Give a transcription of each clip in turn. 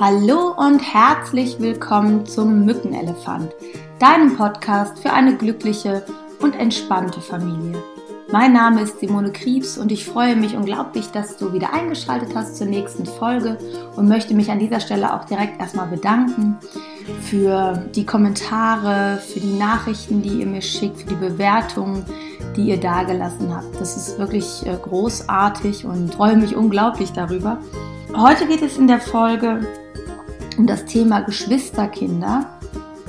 Hallo und herzlich willkommen zum Mückenelefant, deinem Podcast für eine glückliche und entspannte Familie. Mein Name ist Simone Kriebs und ich freue mich unglaublich, dass du wieder eingeschaltet hast zur nächsten Folge und möchte mich an dieser Stelle auch direkt erstmal bedanken für die Kommentare, für die Nachrichten, die ihr mir schickt, für die Bewertungen, die ihr dagelassen habt. Das ist wirklich äh, großartig und freue mich unglaublich darüber. Heute geht es in der Folge um das Thema Geschwisterkinder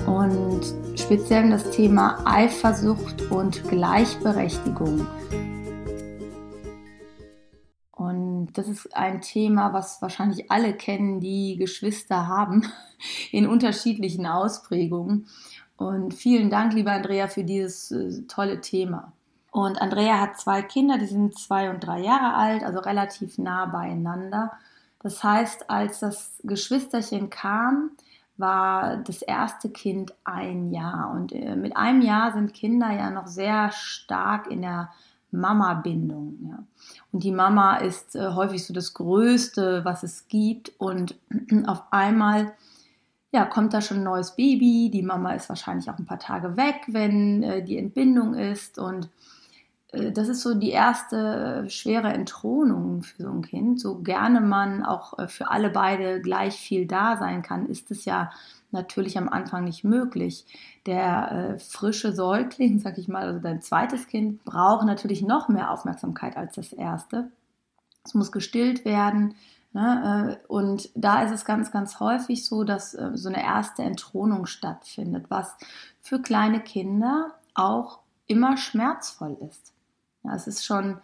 und speziell um das Thema Eifersucht und Gleichberechtigung. Und das ist ein Thema, was wahrscheinlich alle kennen, die Geschwister haben, in unterschiedlichen Ausprägungen. Und vielen Dank, lieber Andrea, für dieses äh, tolle Thema. Und Andrea hat zwei Kinder, die sind zwei und drei Jahre alt, also relativ nah beieinander. Das heißt, als das Geschwisterchen kam, war das erste Kind ein Jahr. Und äh, mit einem Jahr sind Kinder ja noch sehr stark in der Mama-Bindung. Ja. Und die Mama ist äh, häufig so das Größte, was es gibt. Und auf einmal ja, kommt da schon ein neues Baby. Die Mama ist wahrscheinlich auch ein paar Tage weg, wenn äh, die Entbindung ist. Und das ist so die erste schwere Entthronung für so ein Kind. So gerne man auch äh, für alle beide gleich viel da sein kann, ist es ja natürlich am Anfang nicht möglich. Der äh, frische Säugling, sag ich mal, also dein zweites Kind, braucht natürlich noch mehr Aufmerksamkeit als das erste. Es muss gestillt werden. Ne? Äh, und da ist es ganz, ganz häufig so, dass äh, so eine erste Entthronung stattfindet, was für kleine Kinder auch immer schmerzvoll ist. Ja, es ist schon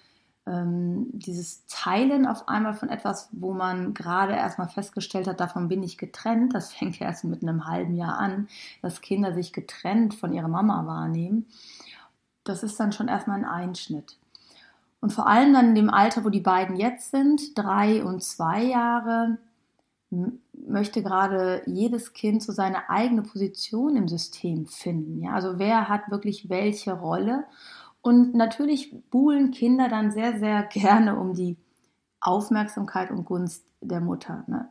ähm, dieses Teilen auf einmal von etwas, wo man gerade erstmal festgestellt hat, davon bin ich getrennt. Das fängt ja erst mit einem halben Jahr an, dass Kinder sich getrennt von ihrer Mama wahrnehmen. Das ist dann schon erstmal ein Einschnitt. Und vor allem dann in dem Alter, wo die beiden jetzt sind, drei und zwei Jahre, möchte gerade jedes Kind so seine eigene Position im System finden. Ja? Also wer hat wirklich welche Rolle? Und natürlich buhlen Kinder dann sehr, sehr gerne um die Aufmerksamkeit und Gunst der Mutter. Ne?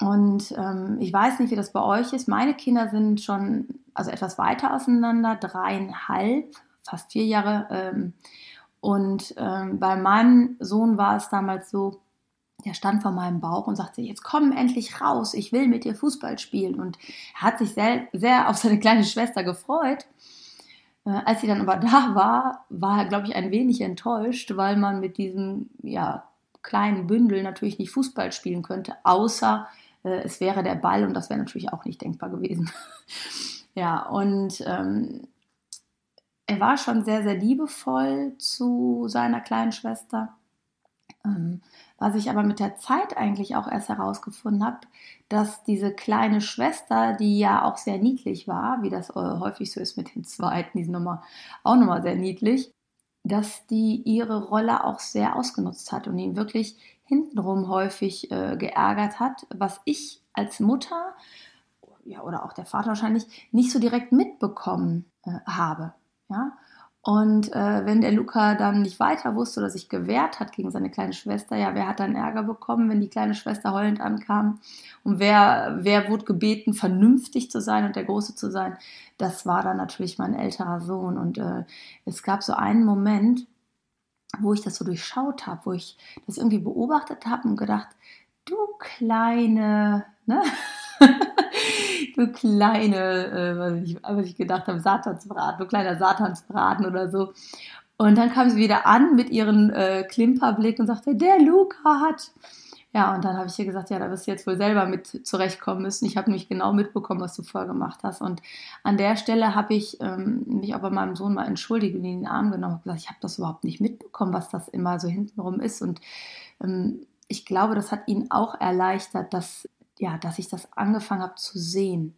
Und ähm, ich weiß nicht, wie das bei euch ist. Meine Kinder sind schon also etwas weiter auseinander, dreieinhalb, fast vier Jahre. Ähm, und ähm, bei meinem Sohn war es damals so, der stand vor meinem Bauch und sagte, jetzt komm endlich raus, ich will mit dir Fußball spielen. Und er hat sich sehr, sehr auf seine kleine Schwester gefreut. Äh, als sie dann aber da war, war er, glaube ich, ein wenig enttäuscht, weil man mit diesem ja, kleinen Bündel natürlich nicht Fußball spielen könnte, außer äh, es wäre der Ball und das wäre natürlich auch nicht denkbar gewesen. ja, und ähm, er war schon sehr, sehr liebevoll zu seiner kleinen Schwester. Ähm, was ich aber mit der Zeit eigentlich auch erst herausgefunden habe, dass diese kleine Schwester, die ja auch sehr niedlich war, wie das äh, häufig so ist mit den Zweiten, die sind nochmal, auch nochmal sehr niedlich, dass die ihre Rolle auch sehr ausgenutzt hat und ihn wirklich hintenrum häufig äh, geärgert hat, was ich als Mutter ja, oder auch der Vater wahrscheinlich nicht so direkt mitbekommen äh, habe. Ja? Und äh, wenn der Luca dann nicht weiter wusste oder sich gewehrt hat gegen seine kleine Schwester, ja, wer hat dann Ärger bekommen, wenn die kleine Schwester heulend ankam? Und wer, wer wurde gebeten, vernünftig zu sein und der Große zu sein? Das war dann natürlich mein älterer Sohn. Und äh, es gab so einen Moment, wo ich das so durchschaut habe, wo ich das irgendwie beobachtet habe und gedacht, du kleine, ne? du kleine, äh, was, ich, was ich gedacht habe, Satansbraten, du kleiner Satansbraten oder so. Und dann kam sie wieder an mit ihrem äh, Klimperblick und sagte, der Luca hat. Ja, und dann habe ich ihr gesagt, ja, da wirst du jetzt wohl selber mit zurechtkommen müssen. Ich habe nämlich genau mitbekommen, was du vorher gemacht hast. Und an der Stelle habe ich ähm, mich auch bei meinem Sohn mal entschuldigt und ihn in den Arm genommen und gesagt, ich habe das überhaupt nicht mitbekommen, was das immer so hintenrum ist. Und ähm, ich glaube, das hat ihn auch erleichtert, dass ja, dass ich das angefangen habe zu sehen.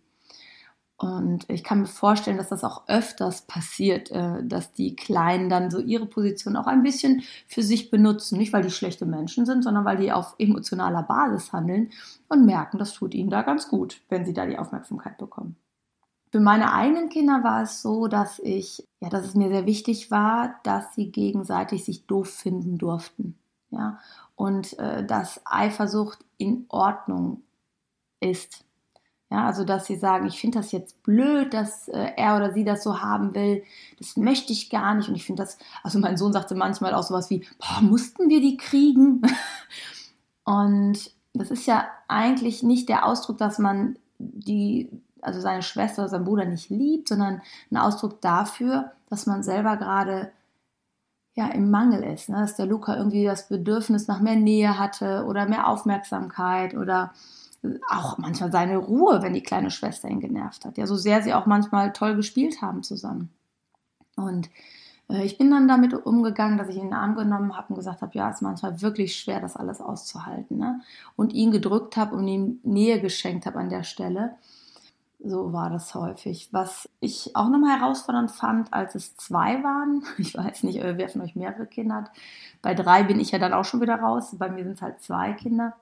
Und ich kann mir vorstellen, dass das auch öfters passiert, äh, dass die Kleinen dann so ihre Position auch ein bisschen für sich benutzen. Nicht, weil die schlechte Menschen sind, sondern weil die auf emotionaler Basis handeln und merken, das tut ihnen da ganz gut, wenn sie da die Aufmerksamkeit bekommen. Für meine eigenen Kinder war es so, dass ich, ja, dass es mir sehr wichtig war, dass sie gegenseitig sich doof finden durften. Ja, und äh, dass Eifersucht in Ordnung ist. Ja, also dass sie sagen, ich finde das jetzt blöd, dass äh, er oder sie das so haben will. Das möchte ich gar nicht. Und ich finde das, also mein Sohn sagte manchmal auch sowas wie, boah, mussten wir die kriegen? und das ist ja eigentlich nicht der Ausdruck, dass man die, also seine Schwester oder seinen Bruder nicht liebt, sondern ein Ausdruck dafür, dass man selber gerade ja im Mangel ist, ne? dass der Luca irgendwie das Bedürfnis nach mehr Nähe hatte oder mehr Aufmerksamkeit oder auch manchmal seine Ruhe, wenn die kleine Schwester ihn genervt hat. Ja, so sehr sie auch manchmal toll gespielt haben zusammen. Und äh, ich bin dann damit umgegangen, dass ich ihn in den Arm genommen habe und gesagt habe, ja, es ist manchmal wirklich schwer, das alles auszuhalten. Ne? Und ihn gedrückt habe und ihm Nähe geschenkt habe an der Stelle. So war das häufig. Was ich auch nochmal herausfordernd fand, als es zwei waren, ich weiß nicht, wer von euch mehrere Kinder hat, bei drei bin ich ja dann auch schon wieder raus, bei mir sind es halt zwei Kinder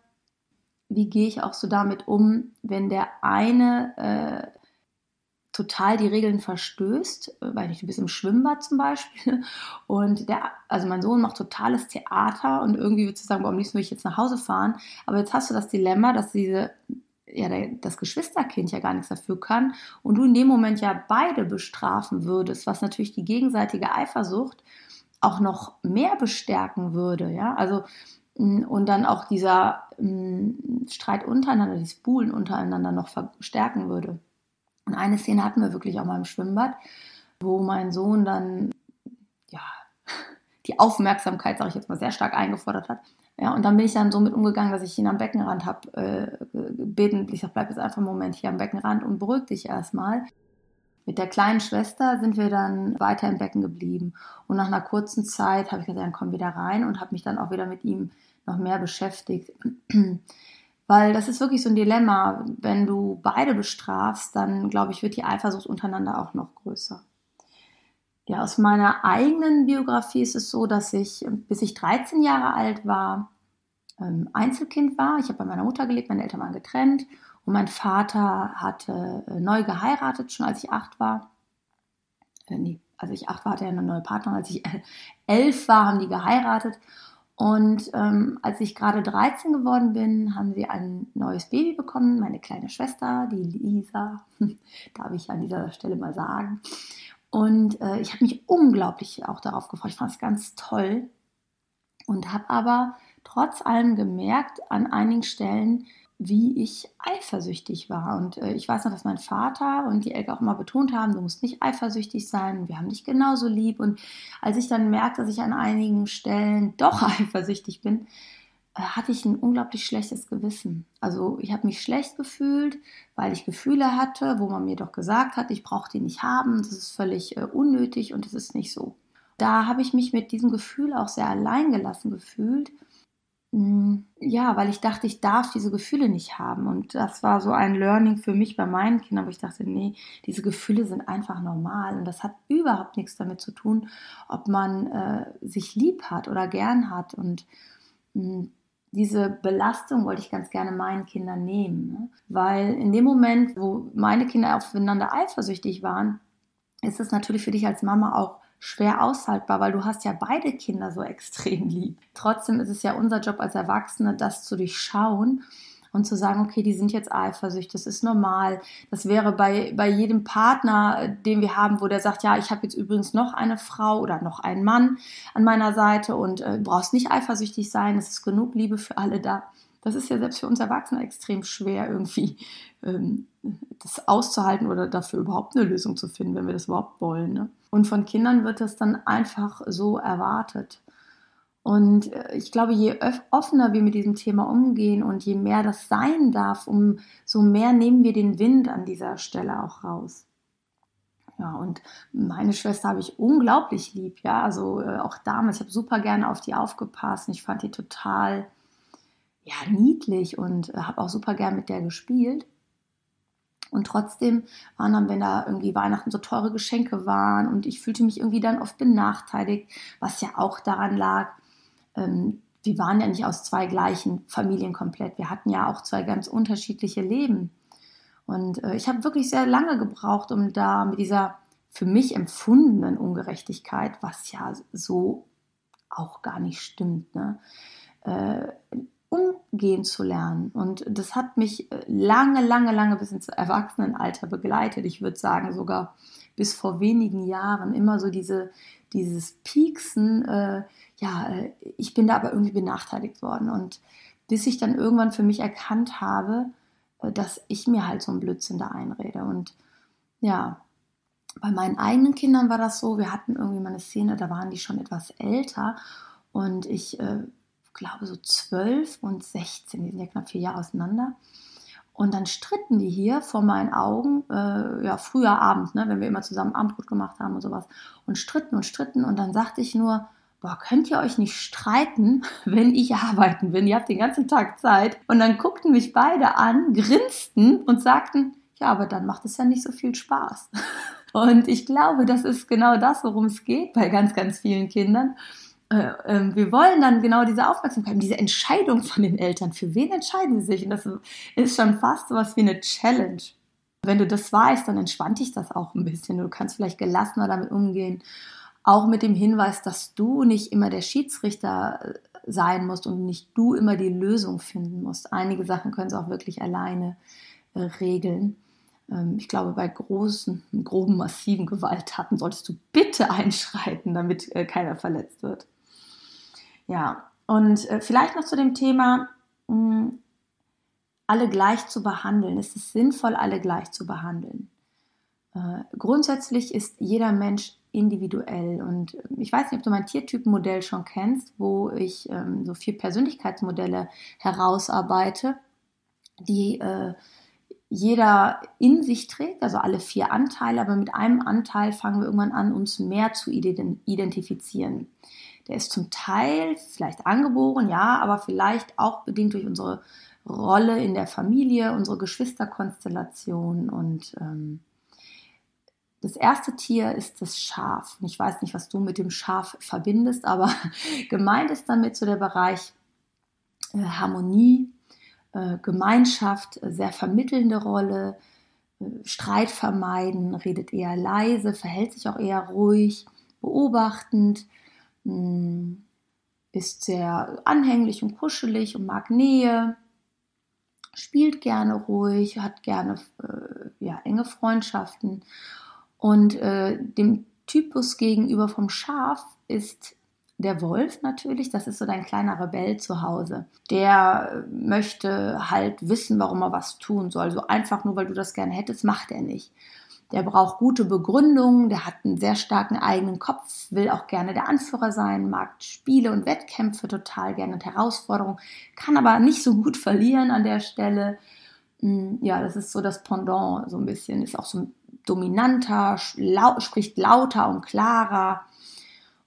wie gehe ich auch so damit um, wenn der eine äh, total die Regeln verstößt, äh, weil ich, du bist im Schwimmbad zum Beispiel und der, also mein Sohn macht totales Theater und irgendwie würdest du sagen, am liebsten würde ich jetzt nach Hause fahren, aber jetzt hast du das Dilemma, dass diese ja, das Geschwisterkind ja gar nichts dafür kann und du in dem Moment ja beide bestrafen würdest, was natürlich die gegenseitige Eifersucht auch noch mehr bestärken würde, ja, also und dann auch dieser mm, Streit untereinander, dieses Buhlen untereinander noch verstärken würde. Und eine Szene hatten wir wirklich auch mal im Schwimmbad, wo mein Sohn dann ja die Aufmerksamkeit, sage ich jetzt mal, sehr stark eingefordert hat. Ja, und dann bin ich dann so mit umgegangen, dass ich ihn am Beckenrand habe äh, gebeten. Ich sage, bleib jetzt einfach einen Moment hier am Beckenrand und beruhig dich erstmal. Mit der kleinen Schwester sind wir dann weiter im Becken geblieben. Und nach einer kurzen Zeit habe ich gesagt, dann komm wieder rein und habe mich dann auch wieder mit ihm noch mehr beschäftigt. Weil das ist wirklich so ein Dilemma. Wenn du beide bestrafst, dann glaube ich, wird die Eifersucht untereinander auch noch größer. Ja, aus meiner eigenen Biografie ist es so, dass ich, bis ich 13 Jahre alt war, ähm, Einzelkind war. Ich habe bei meiner Mutter gelebt, meine Eltern waren getrennt und mein Vater hatte äh, neu geheiratet, schon als ich acht war. Äh, nee, als ich acht war, hatte er eine neue Partnerin. Als ich elf war, haben die geheiratet. Und ähm, als ich gerade 13 geworden bin, haben sie ein neues Baby bekommen, meine kleine Schwester, die Lisa, darf ich an dieser Stelle mal sagen. Und äh, ich habe mich unglaublich auch darauf gefreut. Ich fand es ganz toll und habe aber trotz allem gemerkt, an einigen Stellen, wie ich eifersüchtig war. Und äh, ich weiß noch, dass mein Vater und die Elke auch immer betont haben, du musst nicht eifersüchtig sein, wir haben dich genauso lieb. Und als ich dann merkte, dass ich an einigen Stellen doch eifersüchtig bin, äh, hatte ich ein unglaublich schlechtes Gewissen. Also ich habe mich schlecht gefühlt, weil ich Gefühle hatte, wo man mir doch gesagt hat, ich brauche die nicht haben, das ist völlig äh, unnötig und das ist nicht so. Da habe ich mich mit diesem Gefühl auch sehr alleingelassen gefühlt hm, ja, weil ich dachte, ich darf diese Gefühle nicht haben. Und das war so ein Learning für mich bei meinen Kindern, wo ich dachte, nee, diese Gefühle sind einfach normal. Und das hat überhaupt nichts damit zu tun, ob man äh, sich lieb hat oder gern hat. Und mh, hm, diese Belastung wollte ich ganz gerne meinen Kindern nehmen. Ne? Weil in dem Moment, wo meine Kinder aufeinander eifersüchtig waren, ist es natürlich für dich als Mama auch schwer aushaltbar, weil du hast ja beide Kinder so extrem lieb. Trotzdem ist es ja unser Job als Erwachsene, das zu durchschauen und zu sagen, okay, die sind jetzt eifersüchtig, das ist normal. Das wäre bei, bei jedem Partner, den wir haben, wo der sagt, ja, ich habe jetzt übrigens noch eine Frau oder noch einen Mann an meiner Seite und äh, brauchst nicht eifersüchtig sein, es ist genug Liebe für alle da. Das ist ja selbst für uns Erwachsene extrem schwer, irgendwie ähm, das auszuhalten oder dafür überhaupt eine Lösung zu finden, wenn wir das überhaupt wollen. Ne? Und von Kindern wird das dann einfach so erwartet. Und äh, ich glaube, je offener wir mit diesem Thema umgehen und je mehr das sein darf, umso mehr nehmen wir den Wind an dieser Stelle auch raus. Ja, und meine Schwester habe ich unglaublich lieb, ja, also äh, auch damals, ich habe super gerne auf die aufgepasst. Ich fand die total, ja, niedlich und äh, habe auch super gern mit der gespielt. Und trotzdem waren dann, wenn da irgendwie Weihnachten so teure Geschenke waren und ich fühlte mich irgendwie dann oft benachteiligt, was ja auch daran lag, ähm, wir waren ja nicht aus zwei gleichen Familien komplett. Wir hatten ja auch zwei ganz unterschiedliche Leben. Und äh, ich habe wirklich sehr lange gebraucht, um da mit dieser für mich empfundenen Ungerechtigkeit, was ja so auch gar nicht stimmt, ne? äh, umgehen zu lernen. Und das hat mich äh, lange, lange, lange bis ins Erwachsenenalter begleitet. Ich würde sagen, sogar bis vor wenigen Jahren immer so diese, dieses Pieksen, äh, ja, äh, ich bin da aber irgendwie benachteiligt worden. Und bis ich dann irgendwann für mich erkannt habe, äh, dass ich mir halt so ein Blödsinn da einrede. Und ja, bei meinen eigenen Kindern war das so, wir hatten irgendwie mal eine Szene, da waren die schon etwas älter und ich äh, glaube so zwölf und sechzehn, die sind ja knapp vier Jahre auseinander. Und dann stritten die hier vor meinen Augen, äh, ja, früher Abend, ne, wenn wir immer zusammen Abendbrot gemacht haben und sowas, und stritten und stritten. Und dann sagte ich nur, boah, könnt ihr euch nicht streiten, wenn ich arbeiten bin? Ihr habt den ganzen Tag Zeit. Und dann guckten mich beide an, grinsten und sagten, ja, aber dann macht es ja nicht so viel Spaß. Und ich glaube, das ist genau das, worum es geht bei ganz, ganz vielen Kindern. Äh, ähm, wir wollen dann genau diese Aufmerksamkeit, diese Entscheidung von den Eltern. Für wen entscheiden sie sich? Und das ist schon fast so was wie eine Challenge. Wenn du das weißt, dann entspannt dich das auch ein bisschen. Du kannst vielleicht gelassener damit umgehen. Auch mit dem Hinweis, dass du nicht immer der Schiedsrichter äh, sein musst und nicht du immer die Lösung finden musst. Einige Sachen können sie auch wirklich alleine äh, regeln. Ähm, ich glaube, bei großen, groben, massiven Gewalttaten solltest du bitte einschreiten, damit keiner verletzt wird. Ja, und äh, vielleicht noch zu dem Thema, mh, hm, alle gleich zu behandeln. Ist es sinnvoll, alle gleich zu behandeln? Äh, grundsätzlich ist jeder Mensch individuell und äh, ich weiß nicht, ob du mein Tiertypenmodell schon kennst, wo ich ähm, so vier Persönlichkeitsmodelle herausarbeite, die äh, jeder in sich trägt, also alle vier Anteile, aber mit einem Anteil fangen wir irgendwann an, uns mehr zu identifizieren. Der ist zum Teil vielleicht angeboren, ja, aber vielleicht auch bedingt durch unsere Rolle in der Familie, unsere Geschwisterkonstellation. Und ähm, das erste Tier ist das Schaf. Ich weiß nicht, was du mit dem Schaf verbindest, aber gemeint ist damit so der Bereich äh, Harmonie, äh, Gemeinschaft, äh, sehr vermittelnde Rolle, äh, Streit vermeiden, redet eher leise, verhält sich auch eher ruhig, beobachtend, ist sehr anhänglich und kuschelig und mag Nähe, spielt gerne ruhig, hat gerne äh, ja, enge Freundschaften. Und äh, dem Typus gegenüber vom Schaf ist der Wolf natürlich, das ist so dein kleiner Rebell zu Hause. Der möchte halt wissen, warum er was tun soll. So einfach nur, weil du das gerne hättest, macht er nicht der braucht gute Begründungen, der hat einen sehr starken eigenen Kopf, will auch gerne der Anführer sein, mag Spiele und Wettkämpfe total gerne und Herausforderungen, kann aber nicht so gut verlieren an der Stelle. Hm, ja, das ist so das Pendant so ein bisschen, ist auch so dominanter, lau spricht lauter und klarer.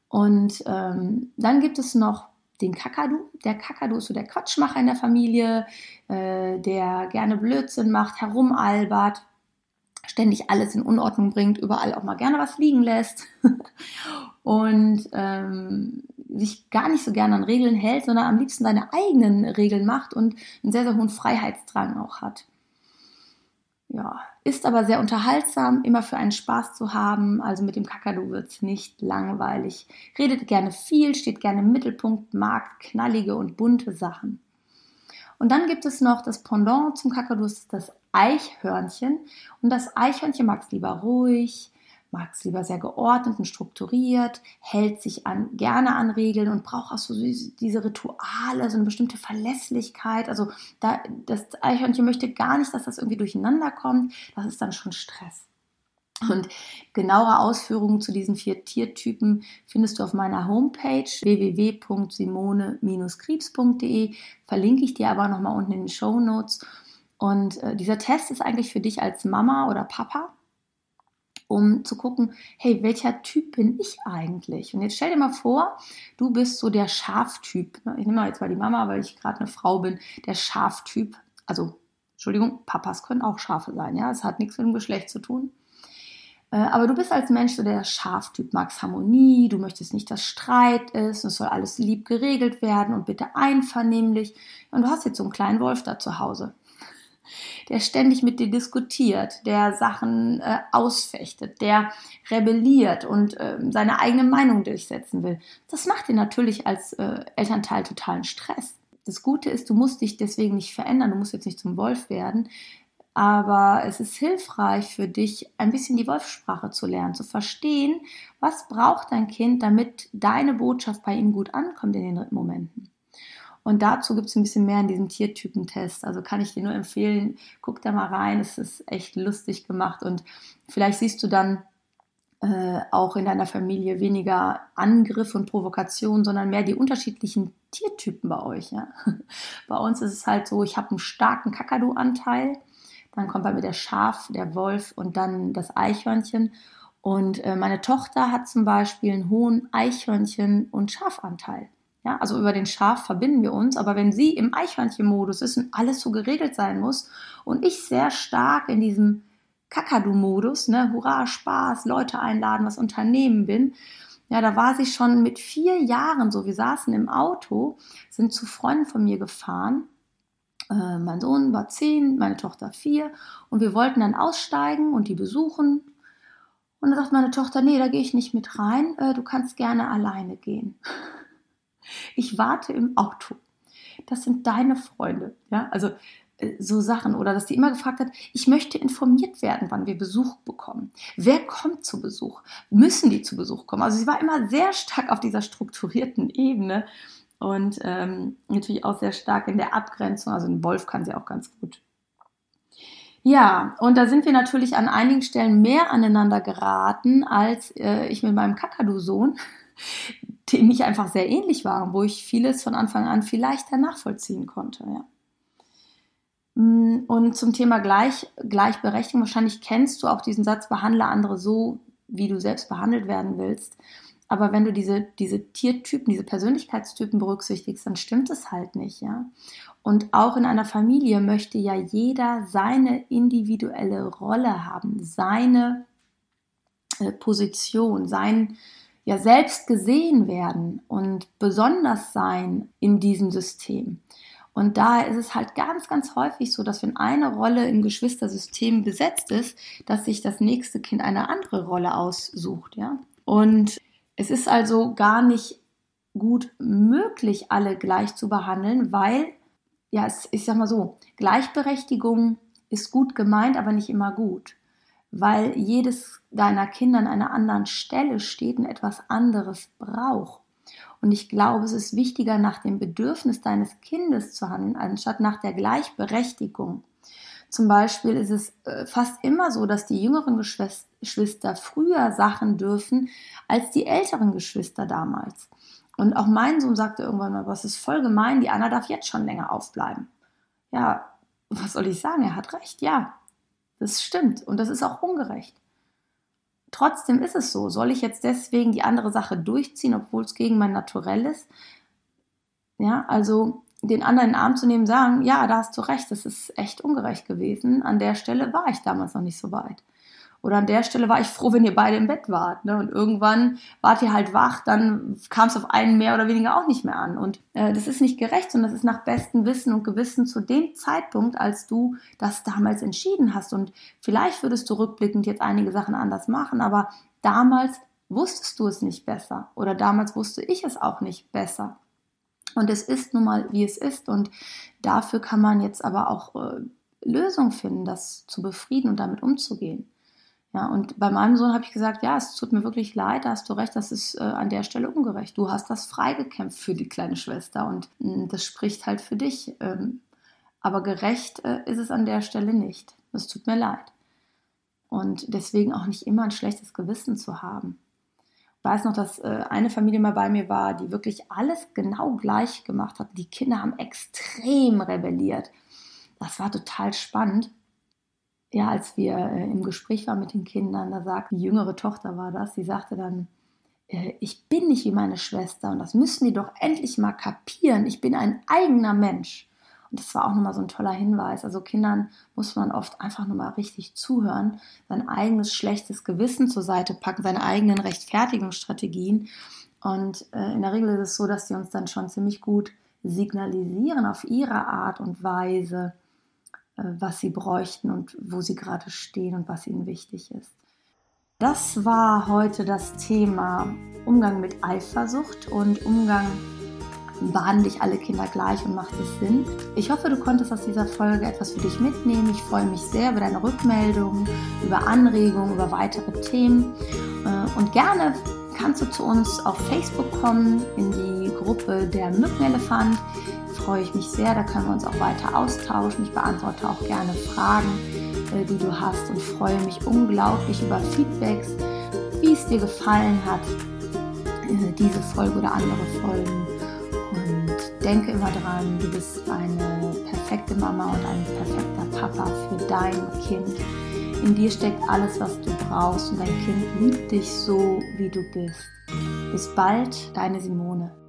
Und ähm, dann gibt es noch den Kakadu. Der Kakadu ist so der Quatschmacher in der Familie, äh, der gerne Blödsinn macht, herumalbert ständig alles in Unordnung bringt, überall auch mal gerne was liegen lässt und ähm, sich gar nicht so gerne an Regeln hält, sondern am liebsten seine eigenen Regeln macht und einen sehr, sehr hohen Freiheitsdrang auch hat. Ja, ist aber sehr unterhaltsam, immer für einen Spaß zu haben. Also mit dem Kakadu wird es nicht langweilig. Redet gerne viel, steht gerne im Mittelpunkt, mag knallige und bunte Sachen. Und dann gibt es noch das Pendant zum Kakadu, das Eichhörnchen. Und das Eichhörnchen mag es lieber ruhig, mag es lieber sehr geordnet und strukturiert, hält sich an, gerne an Regeln und braucht auch so diese Rituale, so eine bestimmte Verlässlichkeit. Also da, das Eichhörnchen möchte gar nicht, dass das irgendwie durcheinander kommt. Das ist dann schon Stress. Und genauere Ausführungen zu diesen vier Tiertypen findest du auf meiner Homepage www.simone-krebs.de. Verlinke ich dir aber nochmal unten in den Show Notes. Und äh, dieser Test ist eigentlich für dich als Mama oder Papa, um zu gucken, hey, welcher Typ bin ich eigentlich? Und jetzt stell dir mal vor, du bist so der Schaftyp. Ich nehme mal jetzt mal die Mama, weil ich gerade eine Frau bin, der Schaftyp. Also, Entschuldigung, Papas können auch Schafe sein, ja, es hat nichts mit dem Geschlecht zu tun. Äh, aber du bist als Mensch so der Schaftyp, magst Harmonie, du möchtest nicht, dass Streit ist, es soll alles lieb geregelt werden und bitte einvernehmlich. Und du hast jetzt so einen kleinen Wolf da zu Hause der ständig mit dir diskutiert, der Sachen äh, ausfechtet, der rebelliert und äh, seine eigene Meinung durchsetzen will. Das macht dir natürlich als äh, Elternteil totalen Stress. das Gute ist, du musst dich deswegen nicht verändern, du musst jetzt nicht zum Wolf werden, aber es ist hilfreich für dich, ein bisschen die Wolfssprache zu lernen, zu verstehen, was braucht dein Kind, damit deine Botschaft bei ihm gut ankommt in den Momenten. Und dazu gibt es ein bisschen mehr in diesem Tiertypentest. Also kann ich dir nur empfehlen, guck da mal rein. Es ist echt lustig gemacht und vielleicht siehst du dann äh, auch in deiner Familie weniger Angriff und Provokation, sondern mehr die unterschiedlichen Tiertypen bei euch. Ja? Bei uns ist es halt so, ich habe einen starken Kakadu-Anteil dann kommt bei mir der Schaf, der Wolf und dann das Eichhörnchen. Und äh, meine Tochter hat zum Beispiel einen hohen Eichhörnchen- und Schafanteil. Ja, also über den Schaf verbinden wir uns, aber wenn sie im Eichhörnchen-Modus ist und alles so geregelt sein muss und ich sehr stark in diesem Kakadu-Modus, ne, Hurra, Spaß, Leute einladen, was Unternehmen bin, ja, da war sie schon mit vier Jahren so. Wir saßen im Auto, sind zu Freunden von mir gefahren äh, mein Sohn war zehn, meine Tochter vier und wir wollten dann aussteigen und die besuchen. Und dann sagt meine Tochter, nee, da gehe ich nicht mit rein, äh, du kannst gerne alleine gehen. Ich warte im Auto. Das sind deine Freunde. Ja, also äh, so Sachen oder dass die immer gefragt hat, ich möchte informiert werden, wann wir Besuch bekommen. Wer kommt zu Besuch? Müssen die zu Besuch kommen? Also sie war immer sehr stark auf dieser strukturierten Ebene und ähm, natürlich auch sehr stark in der Abgrenzung. Also ein Wolf kann sie auch ganz gut. Ja, und da sind wir natürlich an einigen Stellen mehr aneinander geraten, als äh, ich mit meinem Kakadu-Sohn, dem ich einfach sehr ähnlich war, wo ich vieles von Anfang an viel leichter nachvollziehen konnte. Ja. Mm, und zum Thema Gleich, Gleichberechtigung, wahrscheinlich kennst du auch diesen Satz, behandle andere so, wie du selbst behandelt werden willst. Aber wenn du diese, diese Tiertypen, diese Persönlichkeitstypen berücksichtigst, dann stimmt es halt nicht, ja. Und auch in einer Familie möchte ja jeder seine individuelle Rolle haben, seine äh, Position, sein ja selbst gesehen werden und besonders sein in diesem System. Und daher ist es halt ganz, ganz häufig so, dass wenn eine Rolle im Geschwistersystem besetzt ist, dass sich das nächste Kind eine andere Rolle aussucht, ja. Und es ist also gar nicht gut möglich, alle gleich zu behandeln, weil, ja, es, ich sag mal so, Gleichberechtigung ist gut gemeint, aber nicht immer gut, weil jedes deiner Kinder an einer anderen Stelle steht und etwas anderes braucht. Und ich glaube, es ist wichtiger, nach dem Bedürfnis deines Kindes zu handeln, anstatt nach der Gleichberechtigung. Zum Beispiel ist es äh, fast immer so, dass die jüngeren Geschwister früher Sachen dürfen als die älteren Geschwister damals. Und auch mein Sohn sagte irgendwann mal, was ist voll gemein, die Anna darf jetzt schon länger aufbleiben. Ja, was soll ich sagen? Er hat recht, ja. Das stimmt und das ist auch ungerecht. Trotzdem ist es so. Soll ich jetzt deswegen die andere Sache durchziehen, obwohl es gegen mein Naturell ist? Ja, also den anderen in den Arm zu nehmen, sagen, ja, da hast du recht, das ist echt ungerecht gewesen. An der Stelle war ich damals noch nicht so weit. Oder an der Stelle war ich froh, wenn ihr beide im Bett wart. Ne? Und irgendwann wart ihr halt wach, dann kam es auf einen mehr oder weniger auch nicht mehr an. Und äh, das ist nicht gerecht, sondern das ist nach bestem Wissen und Gewissen zu dem Zeitpunkt, als du das damals entschieden hast. Und vielleicht würdest du rückblickend jetzt einige Sachen anders machen, aber damals wusstest du es nicht besser. Oder damals wusste ich es auch nicht besser. Und es ist nun mal, wie es ist. Und dafür kann man jetzt aber auch äh, Lösungen finden, das zu befrieden und damit umzugehen. Ja, und bei meinem Sohn habe ich gesagt, ja, es tut mir wirklich leid, da hast du recht, das ist äh, an der Stelle ungerecht. Du hast das freigekämpft für die kleine Schwester und mh, hm, das spricht halt für dich. Ähm, aber gerecht äh, ist es an der Stelle nicht. Es tut mir leid. Und deswegen auch nicht immer ein schlechtes Gewissen zu haben weiß noch, dass äh, eine Familie mal bei mir war, die wirklich alles genau gleich gemacht hat. Die Kinder haben extrem rebelliert. Das war total spannend. Ja, als wir äh, im Gespräch waren mit den Kindern, da sagt die jüngere Tochter war das, die sagte dann, äh, ich bin nicht wie meine Schwester und das müssen die doch endlich mal kapieren. Ich bin ein eigener Mensch. Und das war auch nochmal so ein toller Hinweis. Also Kindern muss man oft einfach nochmal richtig zuhören, sein eigenes schlechtes Gewissen zur Seite packen, seine eigenen Rechtfertigungsstrategien. Und äh, in der Regel ist es so, dass sie uns dann schon ziemlich gut signalisieren auf ihre Art und Weise, äh, was sie bräuchten und wo sie gerade stehen und was ihnen wichtig ist. Das war heute das Thema Umgang mit Eifersucht und Umgang behandle ich alle Kinder gleich und macht es Sinn? Ich hoffe, du konntest aus dieser Folge etwas für dich mitnehmen. Ich freue mich sehr über deine Rückmeldungen, über Anregungen, über weitere Themen. Äh, und gerne kannst du zu uns auf Facebook kommen, in die Gruppe der Mückenelefant. Freue ich mich sehr, da können wir uns auch weiter austauschen. Ich beantworte auch gerne Fragen, äh, die du hast und freue mich unglaublich über Feedbacks, wie es dir gefallen hat, äh, diese Folge oder andere Folgen. Denke immer dran, du bist eine perfekte Mama und ein perfekter Papa für dein Kind. In dir steckt alles, was du brauchst und dein Kind liebt dich so, wie du bist. Bis bald, deine Simone.